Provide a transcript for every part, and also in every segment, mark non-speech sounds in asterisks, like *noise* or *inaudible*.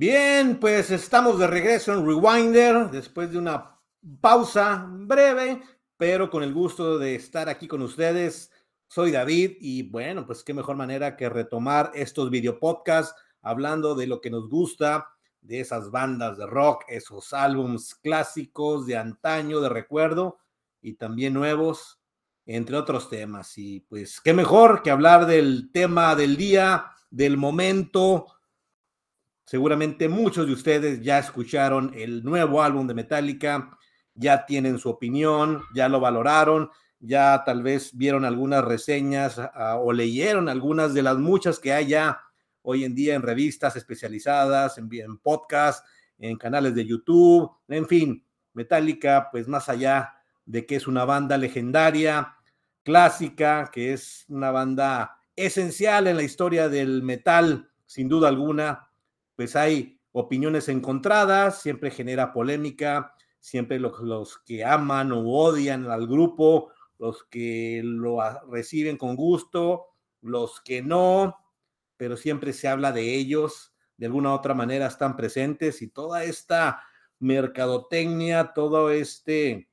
Bien, pues estamos de regreso en Rewinder después de una pausa breve, pero con el gusto de estar aquí con ustedes. Soy David y bueno, pues qué mejor manera que retomar estos video podcasts hablando de lo que nos gusta, de esas bandas de rock, esos álbums clásicos de antaño, de recuerdo y también nuevos, entre otros temas. Y pues qué mejor que hablar del tema del día, del momento. Seguramente muchos de ustedes ya escucharon el nuevo álbum de Metallica, ya tienen su opinión, ya lo valoraron, ya tal vez vieron algunas reseñas uh, o leyeron algunas de las muchas que hay ya hoy en día en revistas especializadas, en, en podcasts, en canales de YouTube, en fin, Metallica, pues más allá de que es una banda legendaria, clásica, que es una banda esencial en la historia del metal, sin duda alguna, pues hay opiniones encontradas, siempre genera polémica, siempre los, que aman o odian al grupo, los que lo reciben con gusto, los que no, pero siempre se habla de ellos, de alguna u otra manera están presentes y toda esta mercadotecnia, todo este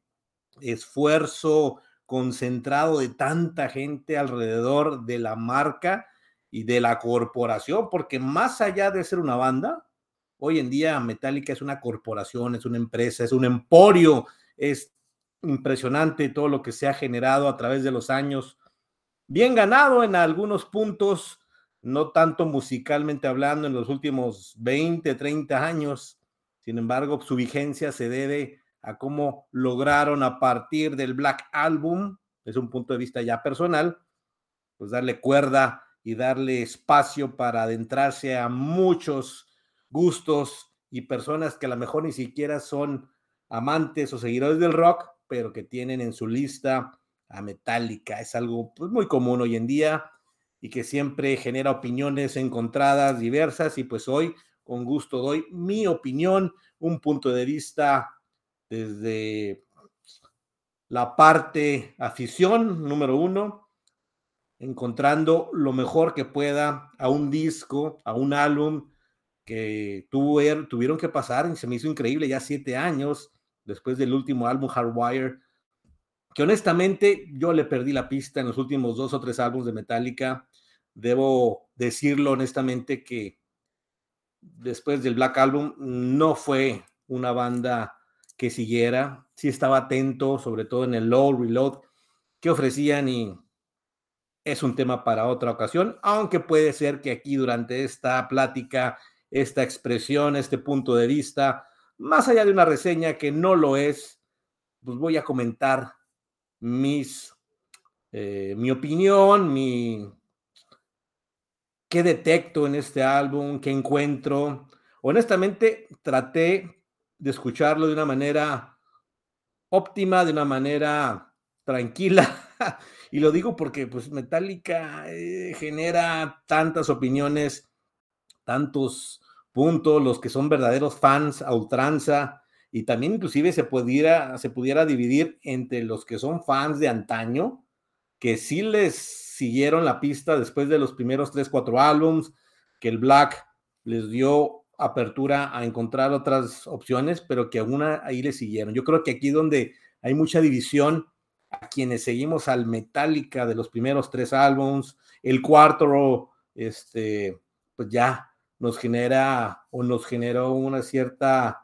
esfuerzo concentrado de tanta gente alrededor de la marca y de la corporación, porque más allá de ser una banda, hoy en día Metallica es una corporación, es una empresa, es un emporio, es impresionante todo lo que se ha generado a través de los años, bien ganado en algunos puntos, no tanto musicalmente hablando en los últimos 20, 30 años, sin embargo, su vigencia se debe a cómo lograron a partir del Black Album, es un punto de vista ya personal, pues darle cuerda y darle espacio para adentrarse a muchos gustos y personas que a lo mejor ni siquiera son amantes o seguidores del rock, pero que tienen en su lista a Metallica. Es algo pues, muy común hoy en día y que siempre genera opiniones encontradas, diversas, y pues hoy con gusto doy mi opinión, un punto de vista desde la parte afición, número uno, encontrando lo mejor que pueda a un disco, a un álbum que tuvieron que pasar, y se me hizo increíble, ya siete años después del último álbum Hardwire, que honestamente yo le perdí la pista en los últimos dos o tres álbumes de Metallica. Debo decirlo honestamente que después del Black Album no fue una banda que siguiera, sí estaba atento, sobre todo en el low reload que ofrecían y es un tema para otra ocasión, aunque puede ser que aquí durante esta plática, esta expresión, este punto de vista, más allá de una reseña que no lo es, pues voy a comentar mis, eh, mi opinión, mi, qué detecto en este álbum, qué encuentro. Honestamente, traté de escucharlo de una manera óptima, de una manera tranquila. *laughs* y lo digo porque pues Metallica eh, genera tantas opiniones, tantos puntos, los que son verdaderos fans a ultranza, y también inclusive se pudiera, se pudiera dividir entre los que son fans de antaño, que sí les siguieron la pista después de los primeros tres, cuatro álbums, que el Black les dio apertura a encontrar otras opciones, pero que aún ahí le siguieron. Yo creo que aquí donde hay mucha división, a quienes seguimos al Metallica de los primeros tres álbums, el cuarto, este, pues ya nos genera o nos generó una cierta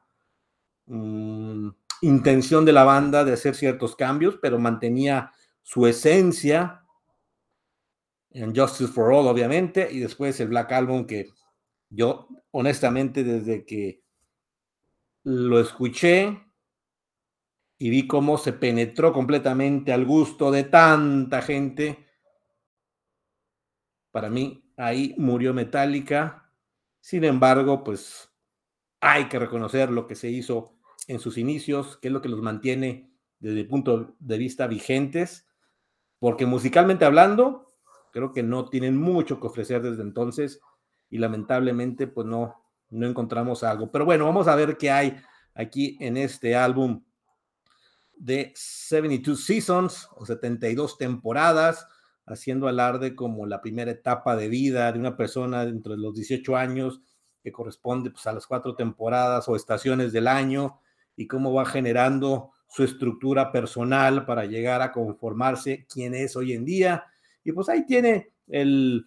um, intención de la banda de hacer ciertos cambios, pero mantenía su esencia en Justice for All, obviamente, y después el Black Album que yo, honestamente, desde que lo escuché y vi cómo se penetró completamente al gusto de tanta gente, para mí ahí murió Metallica. Sin embargo, pues hay que reconocer lo que se hizo en sus inicios, que es lo que los mantiene desde el punto de vista vigentes, porque musicalmente hablando, creo que no tienen mucho que ofrecer desde entonces y lamentablemente pues no, no encontramos algo. Pero bueno, vamos a ver qué hay aquí en este álbum de 72 Seasons o 72 temporadas, haciendo alarde como la primera etapa de vida de una persona dentro de los 18 años que corresponde pues, a las cuatro temporadas o estaciones del año y cómo va generando su estructura personal para llegar a conformarse quién es hoy en día. Y pues ahí tiene el,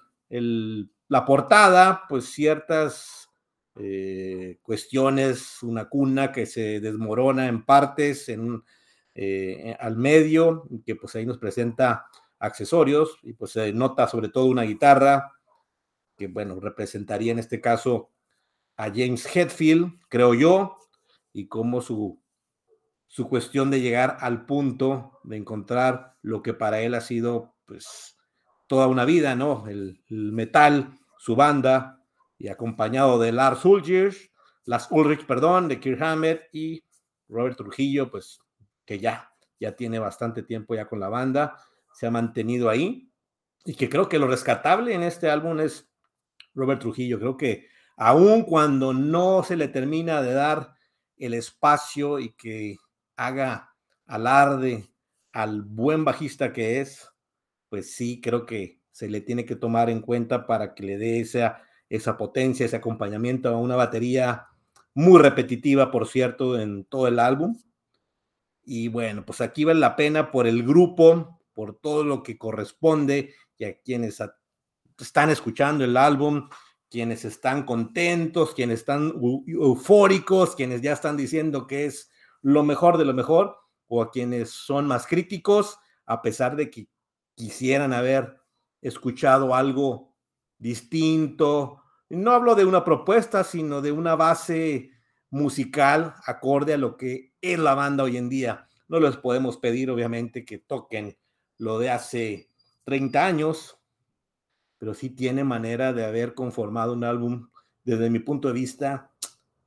la portada, pues ciertas eh, cuestiones, una cuna que se desmorona en partes, en, eh, al medio, que pues ahí nos presenta accesorios y pues se nota sobre todo una guitarra que bueno, representaría en este caso a James Hetfield, creo yo, y cómo su, su cuestión de llegar al punto de encontrar lo que para él ha sido pues toda una vida, ¿no? El, metal, su banda, y acompañado de Lars Ulrich, Las Ulrich, perdón, de Kirk Hammett y Robert Trujillo, pues que ya, ya tiene bastante tiempo ya con la banda, se ha mantenido ahí, y que creo que lo rescatable en este álbum es Robert Trujillo, creo que aun cuando no se le termina de dar el espacio y que haga alarde al buen bajista que es, pues sí, creo que se le tiene que tomar en cuenta para que le dé esa, esa potencia, ese acompañamiento a una batería muy repetitiva, por cierto, en todo el álbum. Y bueno, pues aquí vale la pena por el grupo, por todo lo que corresponde y a quienes están escuchando el álbum, quienes están contentos, quienes están eufóricos, quienes ya están diciendo que es lo mejor de lo mejor, o a quienes son más críticos, a pesar de que quisieran haber escuchado algo distinto. No hablo de una propuesta, sino de una base musical acorde a lo que es la banda hoy en día. No les podemos pedir, obviamente, que toquen lo de hace 30 años, pero sí tiene manera de haber conformado un álbum, desde mi punto de vista,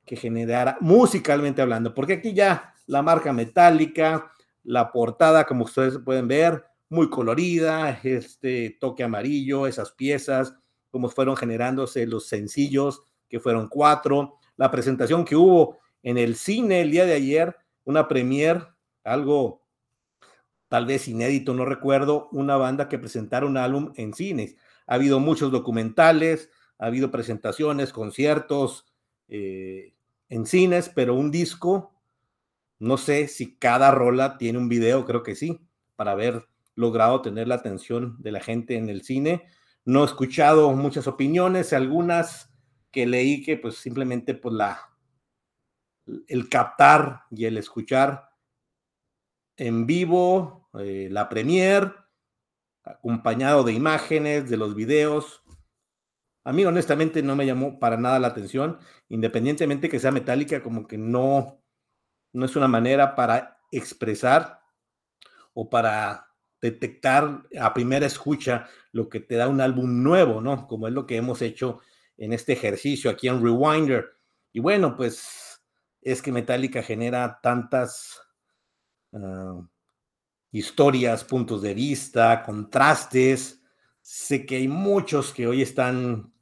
que generara musicalmente hablando, porque aquí ya la marca metálica, la portada, como ustedes pueden ver, muy colorida, este toque amarillo, esas piezas, como fueron generándose los sencillos, que fueron cuatro, la presentación que hubo en el cine el día de ayer, una premier, algo tal vez inédito, no recuerdo, una banda que presentara un álbum en cines. Ha habido muchos documentales, ha habido presentaciones, conciertos eh, en cines, pero un disco, no sé si cada rola tiene un video, creo que sí, para haber logrado tener la atención de la gente en el cine. No he escuchado muchas opiniones, algunas que leí que pues simplemente pues la el captar y el escuchar en vivo eh, la premier acompañado de imágenes, de los videos. A mí honestamente no me llamó para nada la atención, independientemente que sea metálica, como que no, no es una manera para expresar o para detectar a primera escucha lo que te da un álbum nuevo, ¿no? Como es lo que hemos hecho en este ejercicio aquí en Rewinder. Y bueno, pues es que Metallica genera tantas ah, historias, puntos de vista, contrastes. Sé que hay muchos que hoy están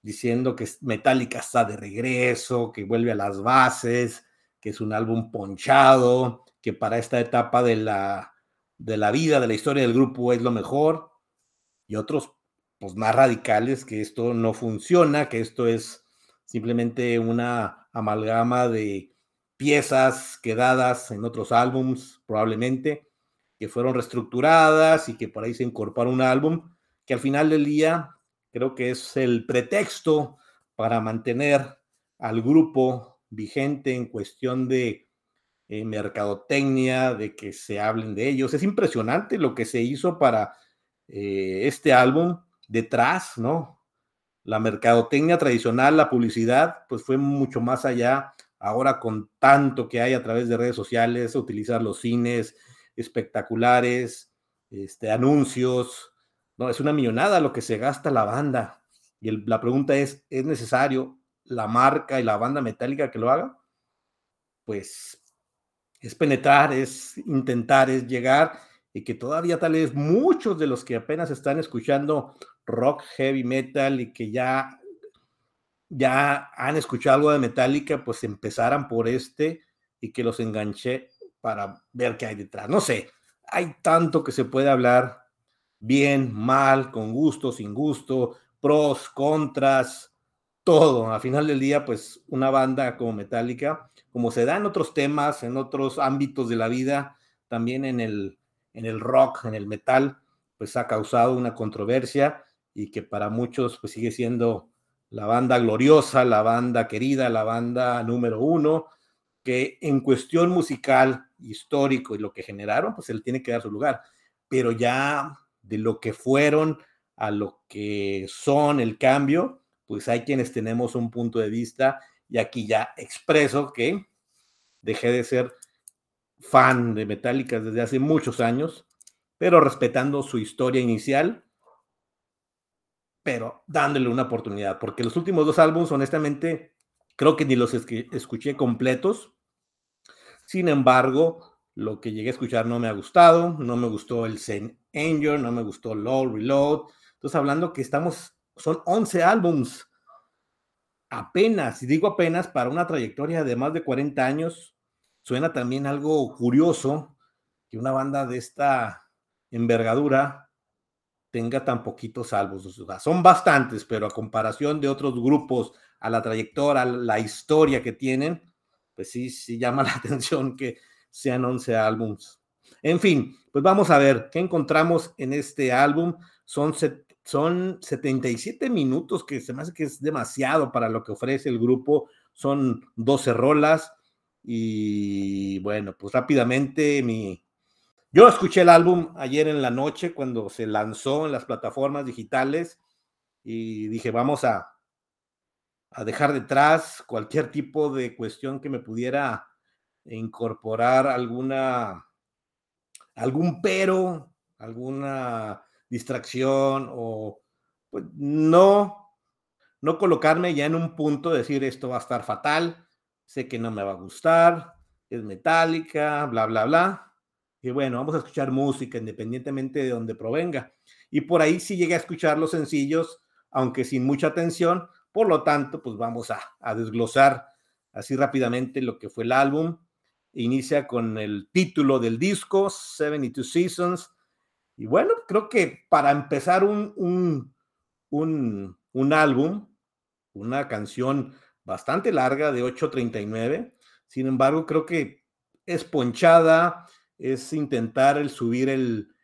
diciendo que Metallica está de regreso, que vuelve a las bases, que es un álbum ponchado, que para esta etapa de la, de la vida, de la historia del grupo es lo mejor, y otros pues más radicales que esto no funciona, que esto es simplemente una amalgama de piezas quedadas en otros álbums probablemente que fueron reestructuradas y que por ahí se incorpora un álbum que al final del día creo que es el pretexto para mantener al grupo vigente en cuestión de eh, mercadotecnia, de que se hablen de ellos. Es impresionante lo que se hizo para eh, este álbum detrás, ¿no? La mercadotecnia tradicional, la publicidad, pues fue mucho más allá. Ahora con tanto que hay a través de redes sociales, utilizar los cines, espectaculares, este, anuncios. No, es una millonada lo que se gasta la banda. Y la pregunta es, ¿es necesario la marca y la banda metálica que lo haga? Pues es penetrar, es intentar, es llegar y que todavía tal vez muchos de los que apenas están escuchando rock, heavy metal y que ya, ya han escuchado algo de Metallica, pues empezaran por este y que los enganché para ver qué hay detrás. No sé, hay tanto que se puede hablar bien, mal, con gusto, sin gusto, pros, contras, todo. A final del día, pues una banda como Metallica, como se da en otros temas, en otros ámbitos de la vida, también en el, en el rock, en el metal, pues ha causado una controversia y que para muchos pues sigue siendo la banda gloriosa, la banda querida, la banda número uno, que en cuestión musical, histórico y lo que generaron, pues él tiene que dar su lugar. Pero ya de lo que fueron a lo que son el cambio, pues hay quienes tenemos un punto de vista y aquí ya expreso que dejé de ser fan de Metallica desde hace muchos años, pero respetando su historia inicial, pero dándole una oportunidad, porque los últimos dos álbumes, honestamente, creo que ni los escuché completos. Sin embargo, lo que llegué a escuchar no me ha gustado, no me gustó el Zen Angel, no me gustó Low Reload. Entonces, hablando que estamos, son 11 álbums apenas, y digo apenas, para una trayectoria de más de 40 años, suena también algo curioso que una banda de esta envergadura tenga tan poquitos álbumes. son bastantes, pero a comparación de otros grupos, a la trayectoria, a la historia que tienen, pues sí, sí llama *laughs* la atención que sean 11 álbums. En fin, pues vamos a ver qué encontramos en este álbum. Son, son 77 minutos, que se me hace que es demasiado para lo que ofrece el grupo. Son 12 rolas. Y bueno, pues rápidamente mi... Yo escuché el álbum ayer en la noche cuando se lanzó en las plataformas digitales y dije, vamos a, a dejar detrás cualquier tipo de cuestión que me pudiera incorporar alguna, algún pero, alguna distracción o pues, no, no colocarme ya en un punto de decir esto va a estar fatal, sé que no me va a gustar, es metálica, bla, bla, bla. Y bueno, vamos a escuchar música independientemente de donde provenga. Y por ahí sí llegué a escuchar los sencillos, aunque sin mucha atención. Por lo tanto, pues vamos a, a desglosar así rápidamente lo que fue el álbum inicia con el título del disco, 72 Seasons. Y bueno, creo que para empezar un, un, un, un álbum, una canción bastante larga de 8.39, sin embargo, creo que es ponchada, es intentar el subir el,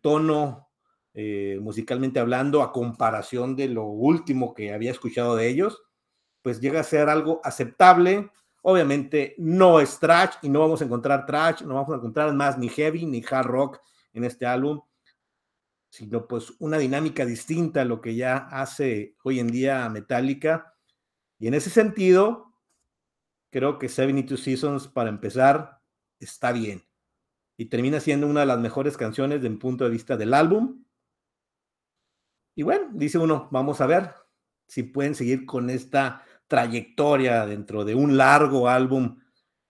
tono eh, musicalmente hablando a comparación de lo último que había escuchado de ellos, pues llega a ser algo aceptable, Obviamente no es trash y no vamos a encontrar trash, no vamos a encontrar más ni heavy ni hard rock en este álbum, sino pues una dinámica distinta a lo que ya hace hoy en día Metallica. Y en ese sentido, creo que 72 Seasons, para empezar, está bien. Y termina siendo una de las mejores canciones desde un punto de vista del álbum. Y bueno, dice uno, vamos a ver si pueden seguir con esta trayectoria dentro de un largo álbum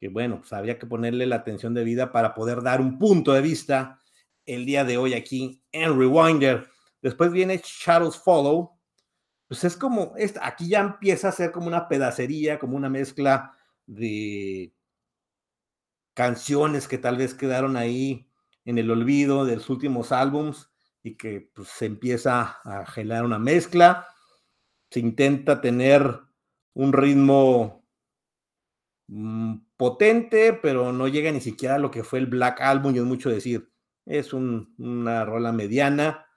que, bueno, pues habría que ponerle la atención de vida para poder dar un punto de vista el día de hoy aquí en Rewinder. Después viene Shadows Follow. Pues es como, aquí ya empieza a ser como una pedacería, como una mezcla de canciones que tal vez quedaron ahí en el olvido de los últimos álbums y que pues, se empieza a generar una mezcla. Se intenta tener un ritmo mm, potente, pero no llega ni siquiera a lo que fue el Black Album, y es mucho decir. Es una rola mediana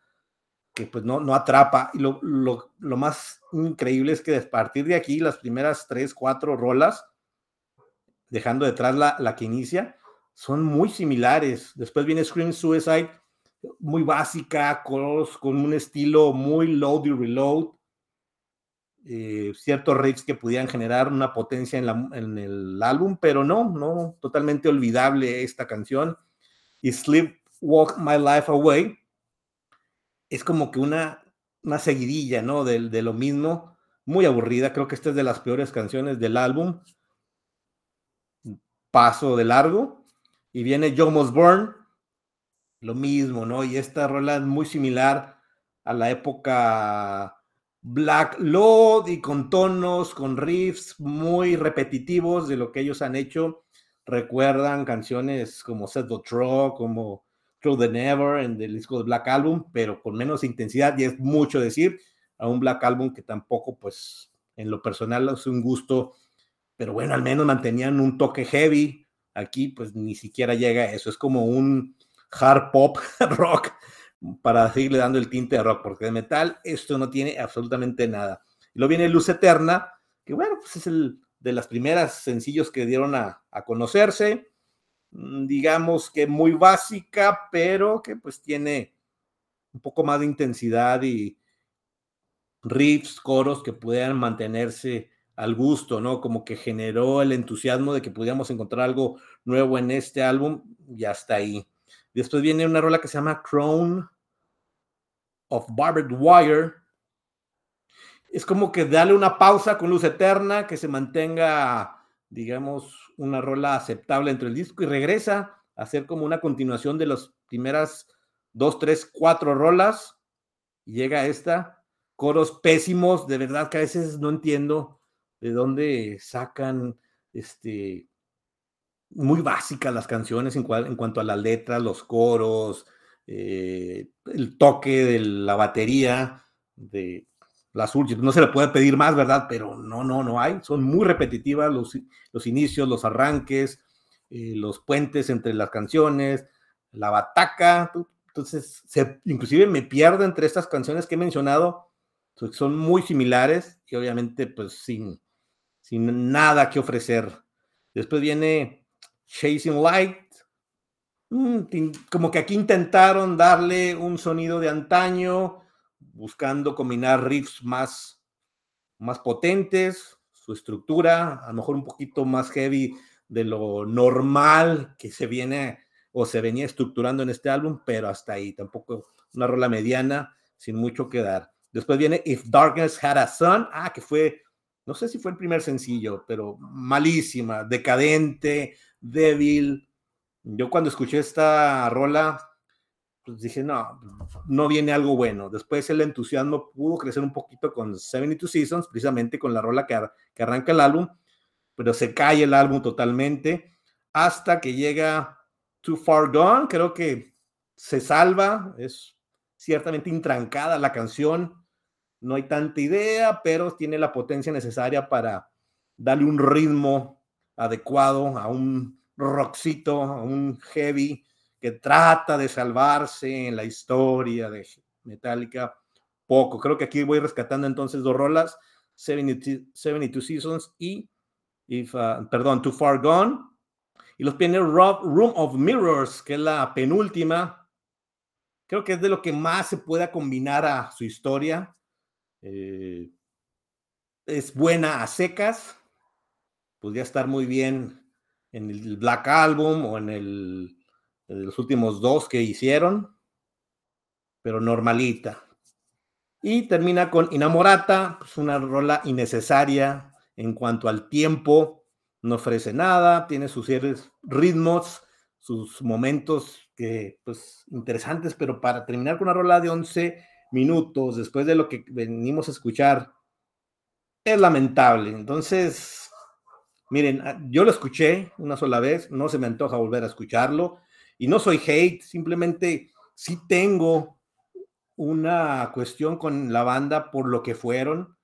que pues no, no atrapa. Y lo, más increíble es que a partir de aquí, las primeras tres, cuatro rolas, dejando detrás la, la que inicia, son muy similares. Después viene Scream Suicide, muy básica, con, un estilo muy load y reload eh, ciertos riffs que pudieran generar una potencia en, el álbum, pero no, no, totalmente olvidable esta canción. Y Sleep Walk My Life Away es como que una, una seguidilla, ¿no? De, de, lo mismo, muy aburrida. Creo que esta es de las peores canciones del álbum. Paso de largo. Y viene Joe Burn, lo mismo, ¿no? Y esta rola es muy similar a la época Black Load y con tonos, con riffs muy repetitivos de lo que ellos han hecho. Recuerdan canciones como Set the Truck, como Through the Never en el disco de Black Album, pero con menos intensidad y es mucho decir a un Black Album que tampoco pues en lo personal es un gusto, pero bueno, al menos mantenían un toque heavy. Aquí pues ni siquiera llega a eso, es como un hard pop *laughs* rock para seguirle dando el tinte de rock, porque de metal esto no tiene absolutamente nada. Y luego viene Luz Eterna, que bueno, pues es el de las primeras sencillos que dieron a, a conocerse, digamos que muy básica, pero que pues tiene un poco más de intensidad y, riffs, coros que pudieran mantenerse al gusto, ¿no? Como que generó el entusiasmo de que pudiéramos encontrar algo nuevo en este álbum y hasta ahí. Después viene una rola que se llama Crown of Barbed Wire. Es como que darle una pausa con luz eterna, que se mantenga, digamos, una rola aceptable entre el disco y regresa a ser como una continuación de las primeras dos, tres, cuatro rolas. Y llega esta coros pésimos, de verdad que a veces no entiendo de dónde sacan este muy básicas las canciones en, en cuanto a las letras, los coros, eh, el toque de la batería, de las últimas. No se le puede pedir más, ¿verdad? Pero no, no, no hay. Son muy repetitivas los, los inicios, los arranques, eh, los puentes entre las canciones, la bataca. Entonces, inclusive me pierdo entre estas canciones que he mencionado son muy similares y obviamente pues sin, sin nada que ofrecer. Después viene Chasing Light. Mm, como que aquí intentaron darle un sonido de antaño, buscando combinar riffs más, más potentes, su estructura, a lo mejor un poquito más heavy de lo normal que se viene o se venía estructurando en este álbum, pero hasta ahí, tampoco una rola mediana, sin mucho que dar. Después viene If Darkness Had a Sun, ah, que fue, no sé si fue el primer sencillo, pero malísima, decadente, débil. Yo cuando escuché esta rola, pues dije, no, no viene algo bueno. Después el entusiasmo pudo crecer un poquito con 72 Seasons, precisamente con la rola que, que arranca el álbum, pero se cae el álbum totalmente hasta que llega Too Far Gone, creo que se salva, es ciertamente intrancada la canción, no hay tanta idea, pero tiene la potencia necesaria para darle un ritmo adecuado a un rockcito, a un heavy que trata de salvarse en la historia de Metallica. Poco. Creo que aquí voy rescatando entonces dos rolas, 72, Seasons y, uh, perdón, Too Far Gone. Y los tiene Room of Mirrors, que es la penúltima. Creo que es de lo que más se pueda combinar a su historia eh, es buena a secas. Podría estar muy bien en el Black Album o en, el, los últimos dos que hicieron, pero normalita. Y termina con Inamorata, pues una rola innecesaria en cuanto al tiempo, no ofrece nada, tiene sus ritmos, sus momentos que, pues, interesantes, pero para terminar con una rola de 11 minutos después de lo que venimos a escuchar, es lamentable. Entonces, miren, ah, yo lo escuché una sola vez, no se me antoja volver a escucharlo y no soy hate, simplemente sí tengo una cuestión con la banda por lo que fueron,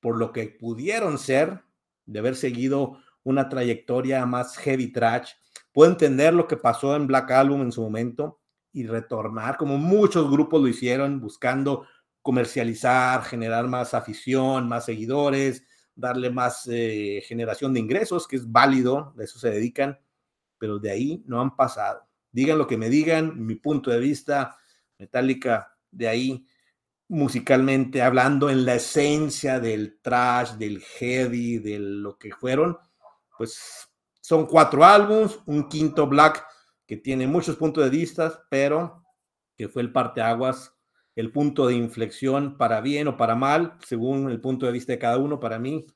por lo que pudieron ser, de haber seguido una trayectoria más heavy trash. Puedo entender lo que pasó en Black Album en su momento, y retornar, como muchos grupos lo hicieron, buscando comercializar, generar más afición, más seguidores, darle más eh, generación de ingresos, que es válido, de eso se dedican, pero de ahí no han pasado. Digan lo que me digan, mi punto de vista, Metallica, de ahí musicalmente hablando, en la esencia del trash, del heavy, de lo que fueron, pues son cuatro álbums, un quinto Black que tiene muchos puntos de vista, pero que fue el parteaguas, el punto de inflexión para bien o para mal, según el punto de vista de cada uno, para mí.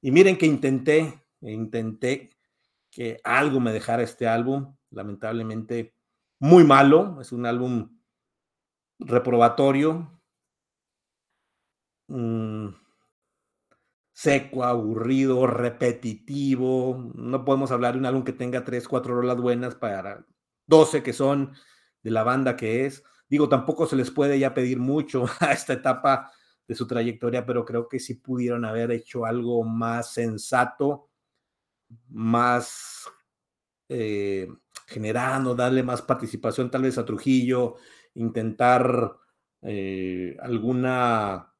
Y miren que intenté, intenté que algo me dejara este álbum, lamentablemente muy malo, es un álbum reprobatorio, mm, seco, aburrido, repetitivo. No podemos hablar de un álbum que tenga tres, cuatro rolas buenas para 12 que son de la banda que es. Digo, tampoco se les puede ya pedir mucho *laughs* a esta etapa de su trayectoria, pero creo que sí pudieron haber hecho algo más sensato, más eh, generando, darle más participación tal vez a Trujillo, intentar eh, alguna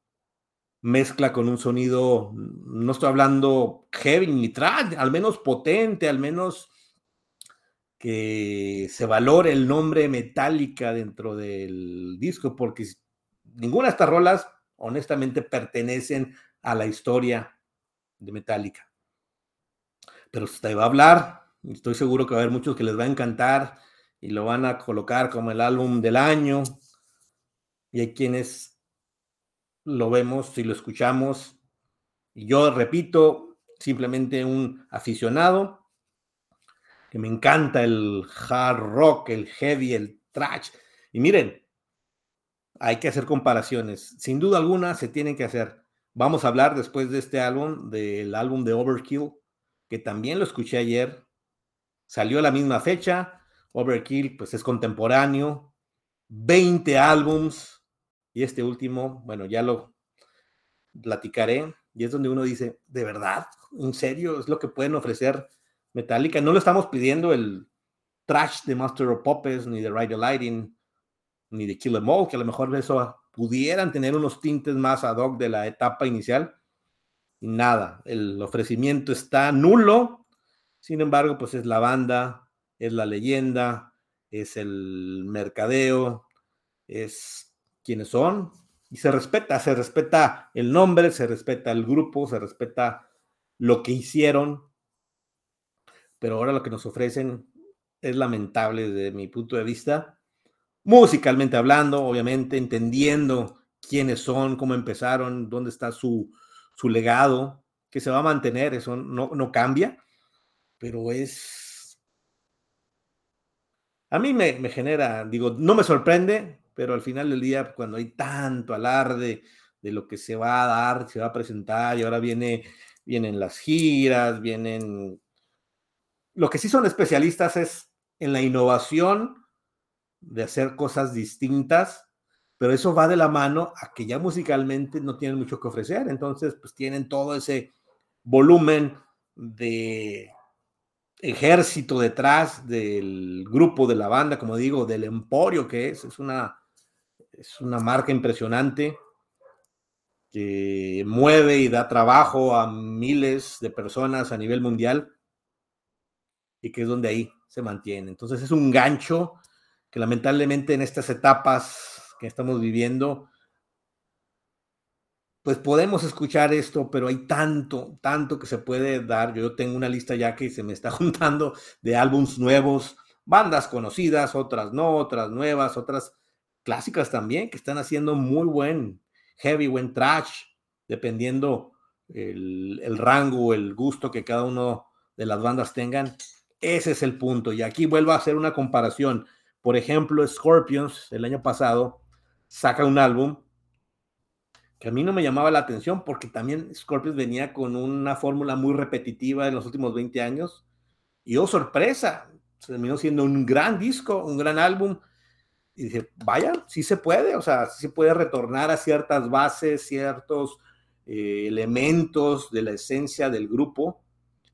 mezcla con un sonido, no estoy hablando heavy ni trash, al menos potente, al menos que se valore el nombre Metallica dentro del disco, porque ninguna de estas rolas, honestamente, pertenecen a la historia de Metallica. Pero usted va a hablar, estoy seguro que va a haber muchos que les va a encantar y lo van a colocar como el álbum del año. Y hay quienes lo vemos y lo escuchamos. Y yo repito, simplemente un aficionado que me encanta el hard rock, el heavy, el trash. Y miren, hay que hacer comparaciones. Sin duda alguna se tienen que hacer. Vamos a hablar después de este álbum, del álbum de Overkill, que también lo escuché ayer. Salió a la misma fecha. Overkill, pues es contemporáneo. 20 álbums. Y este último, bueno, ya lo platicaré. Y es donde uno dice, ¿de verdad? ¿En serio? ¿Es lo que pueden ofrecer Metallica. No lo estamos pidiendo el trash de Master of Puppets, ni de Ride the Lighting, ni de Kill Em All, que a lo mejor eso pudieran tener unos tintes más ad hoc de la etapa inicial. Nada, el ofrecimiento está nulo. Sin embargo, pues es la banda, es la leyenda, es el mercadeo, es quienes son. Y se respeta, se respeta el nombre, se respeta el grupo, se respeta lo que hicieron, pero ahora lo que nos ofrecen es lamentable desde mi punto de vista, musicalmente hablando, obviamente, entendiendo quiénes son, cómo empezaron, dónde está su, su legado, que se va a mantener, eso no, no cambia, pero es... A mí me, me genera, digo, no me sorprende, pero al final del día, cuando hay tanto alarde de lo que se va a dar, se va a presentar, y ahora viene, vienen las giras, vienen lo que sí son especialistas es en la innovación de hacer cosas distintas, pero eso va de la mano a que ya musicalmente no tienen mucho que ofrecer, entonces pues tienen todo ese volumen de ejército detrás del grupo de la banda, como digo, del emporio que es, es una, es una marca impresionante que mueve y da trabajo a miles de personas a nivel mundial y que es donde ahí se mantiene. Entonces es un gancho que lamentablemente en estas etapas que estamos viviendo, pues podemos escuchar esto, pero hay tanto, tanto que se puede dar. Yo tengo una lista ya que se me está *laughs* juntando de álbums nuevos, bandas conocidas, otras no, otras nuevas, otras clásicas también, que están haciendo muy buen heavy, buen trash, dependiendo el, rango, el gusto que cada uno de las bandas tengan. Ese es el punto. Y aquí vuelvo a hacer una comparación. Por ejemplo, Scorpions el año pasado saca un álbum que a mí no me llamaba la atención porque también Scorpions venía con una fórmula muy repetitiva en los últimos 20 años. Y oh, sorpresa, terminó siendo un gran disco, un gran álbum. Y dije, vaya, sí se puede, o sea, sí se puede retornar a ciertas bases, ciertos eh, elementos de la esencia del grupo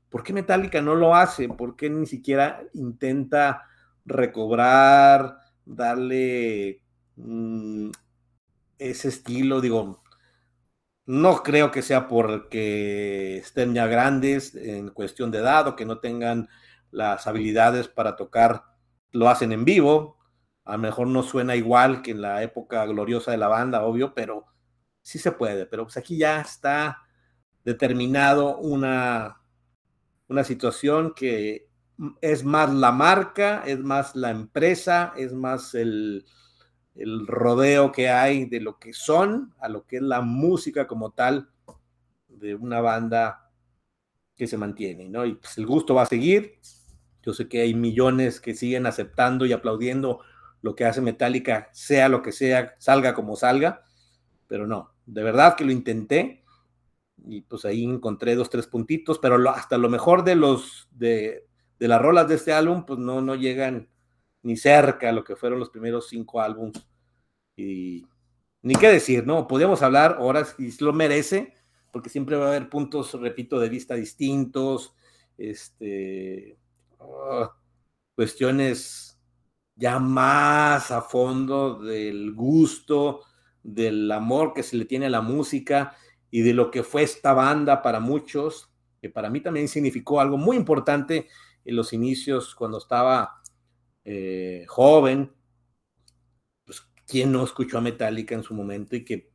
¿Por qué Metallica no lo hace? ¿Por qué ni siquiera intenta recobrar, darle mm, ese estilo? Digo, no creo que sea porque estén ya grandes en cuestión de edad o que no tengan las habilidades para tocar, lo hacen en vivo. A lo mejor no suena igual que en la época gloriosa de la banda, obvio, pero sí se puede. Pero pues aquí ya está determinado una una situación que es más la marca, es más la empresa, es más el, rodeo que hay de lo que son a lo que es la música como tal de una banda que se mantiene, ¿no? Y pues el gusto va a seguir. Yo sé que hay millones que siguen aceptando y aplaudiendo lo que hace Metallica, sea lo que sea, salga como salga, pero no, de verdad que lo intenté y pues ahí encontré dos, tres puntitos, pero hasta lo mejor de los, de, las rolas de este álbum, pues no, no llegan ni cerca lo que fueron los primeros cinco álbums. Y ni qué decir, ¿no? Podríamos hablar horas y lo merece, porque siempre va a haber puntos, repito, de vista distintos, este, ah, cuestiones ya más a fondo del gusto, del amor que se le tiene a la música y de lo que fue esta banda para muchos, que para mí también significó algo muy importante en los inicios cuando estaba eh, joven. Pues, ¿quién no escuchó a Metallica en su momento y que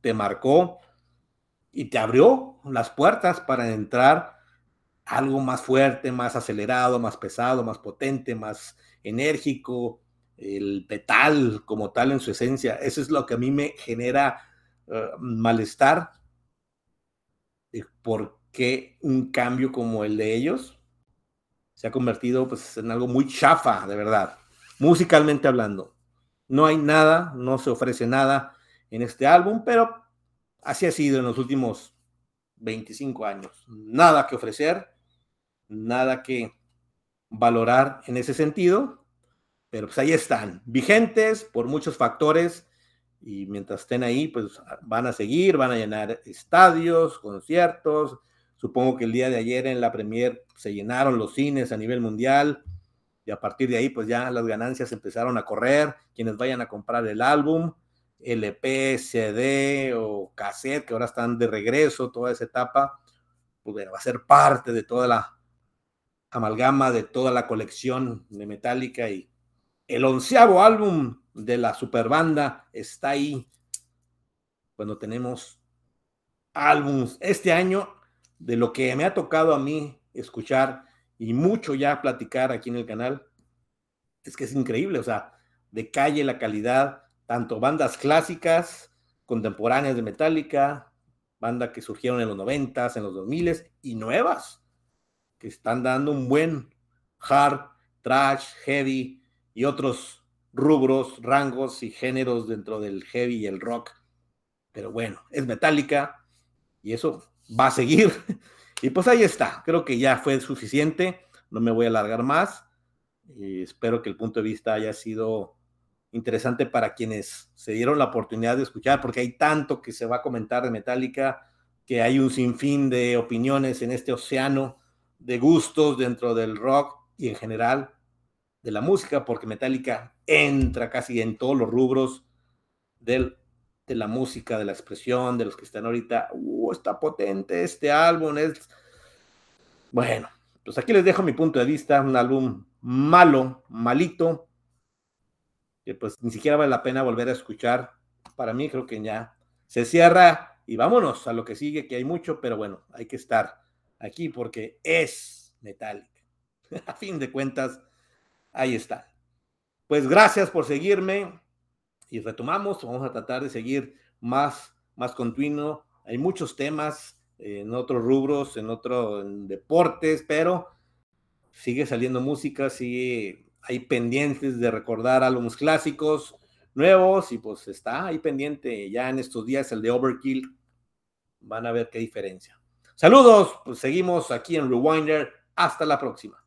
te marcó y te abrió las puertas para entrar algo más fuerte, más acelerado, más pesado, más potente, más enérgico, el petal como tal en su esencia. Eso es lo que a mí me genera eh, malestar. ¿Por qué un cambio como el de ellos se ha convertido pues, en algo muy chafa, de verdad, musicalmente hablando? No hay nada, no se ofrece nada en este álbum, pero así ha sido en los últimos 25 años. Nada que ofrecer, nada que valorar en ese sentido pero pues ahí están, vigentes por muchos factores y mientras estén ahí, pues van a seguir, van a llenar estadios, conciertos. Supongo que el día de ayer en la Premier se llenaron los cines a nivel mundial y a partir de ahí, pues ya las ganancias empezaron a correr. Quienes vayan a comprar el álbum, LP, CD o cassette, que ahora están de regreso, toda esa etapa, pues va a ser parte de toda la amalgama de toda la colección de Metallica y el onceavo álbum de la superbanda está ahí. Cuando tenemos álbums este año, de lo que me ha tocado a mí escuchar y mucho ya platicar aquí en el canal, es que es increíble, o sea, de calle la calidad, tanto bandas clásicas, contemporáneas de Metallica, banda que surgieron en los noventas, en los 2000 y nuevas, que están dando un buen hard, trash, heavy, y otros rubros, rangos y géneros dentro del heavy y el rock. Pero bueno, es metálica y eso va a seguir. *laughs* Y pues ahí está, creo que ya fue suficiente, no me voy a alargar más. Y espero que el punto de vista haya sido interesante para quienes se dieron la oportunidad de escuchar, porque hay tanto que se va a comentar de Metallica, que hay un sinfín de opiniones en este océano de gustos dentro del rock y en general de la música, porque Metallica entra casi en todos los rubros del, de la música, de la expresión, de los que están ahorita. Uh, está potente este álbum. Es... Bueno, pues aquí les dejo mi punto de vista. Un álbum malo, malito, que pues ni siquiera vale la pena volver a escuchar. Para mí creo que ya se cierra y vámonos a lo que sigue, que hay mucho, pero bueno, hay que estar aquí porque es Metallica. *laughs* A fin de cuentas, ahí está. Pues gracias por seguirme y retomamos. Vamos a tratar de seguir más, más continuo. Hay muchos temas en otros rubros, en otros deportes, pero sigue saliendo música, sigue, hay pendientes de recordar álbumes clásicos nuevos y pues está ahí pendiente ya en estos días el de Overkill. Van a ver qué diferencia. Saludos, pues seguimos aquí en Rewinder. Hasta la próxima.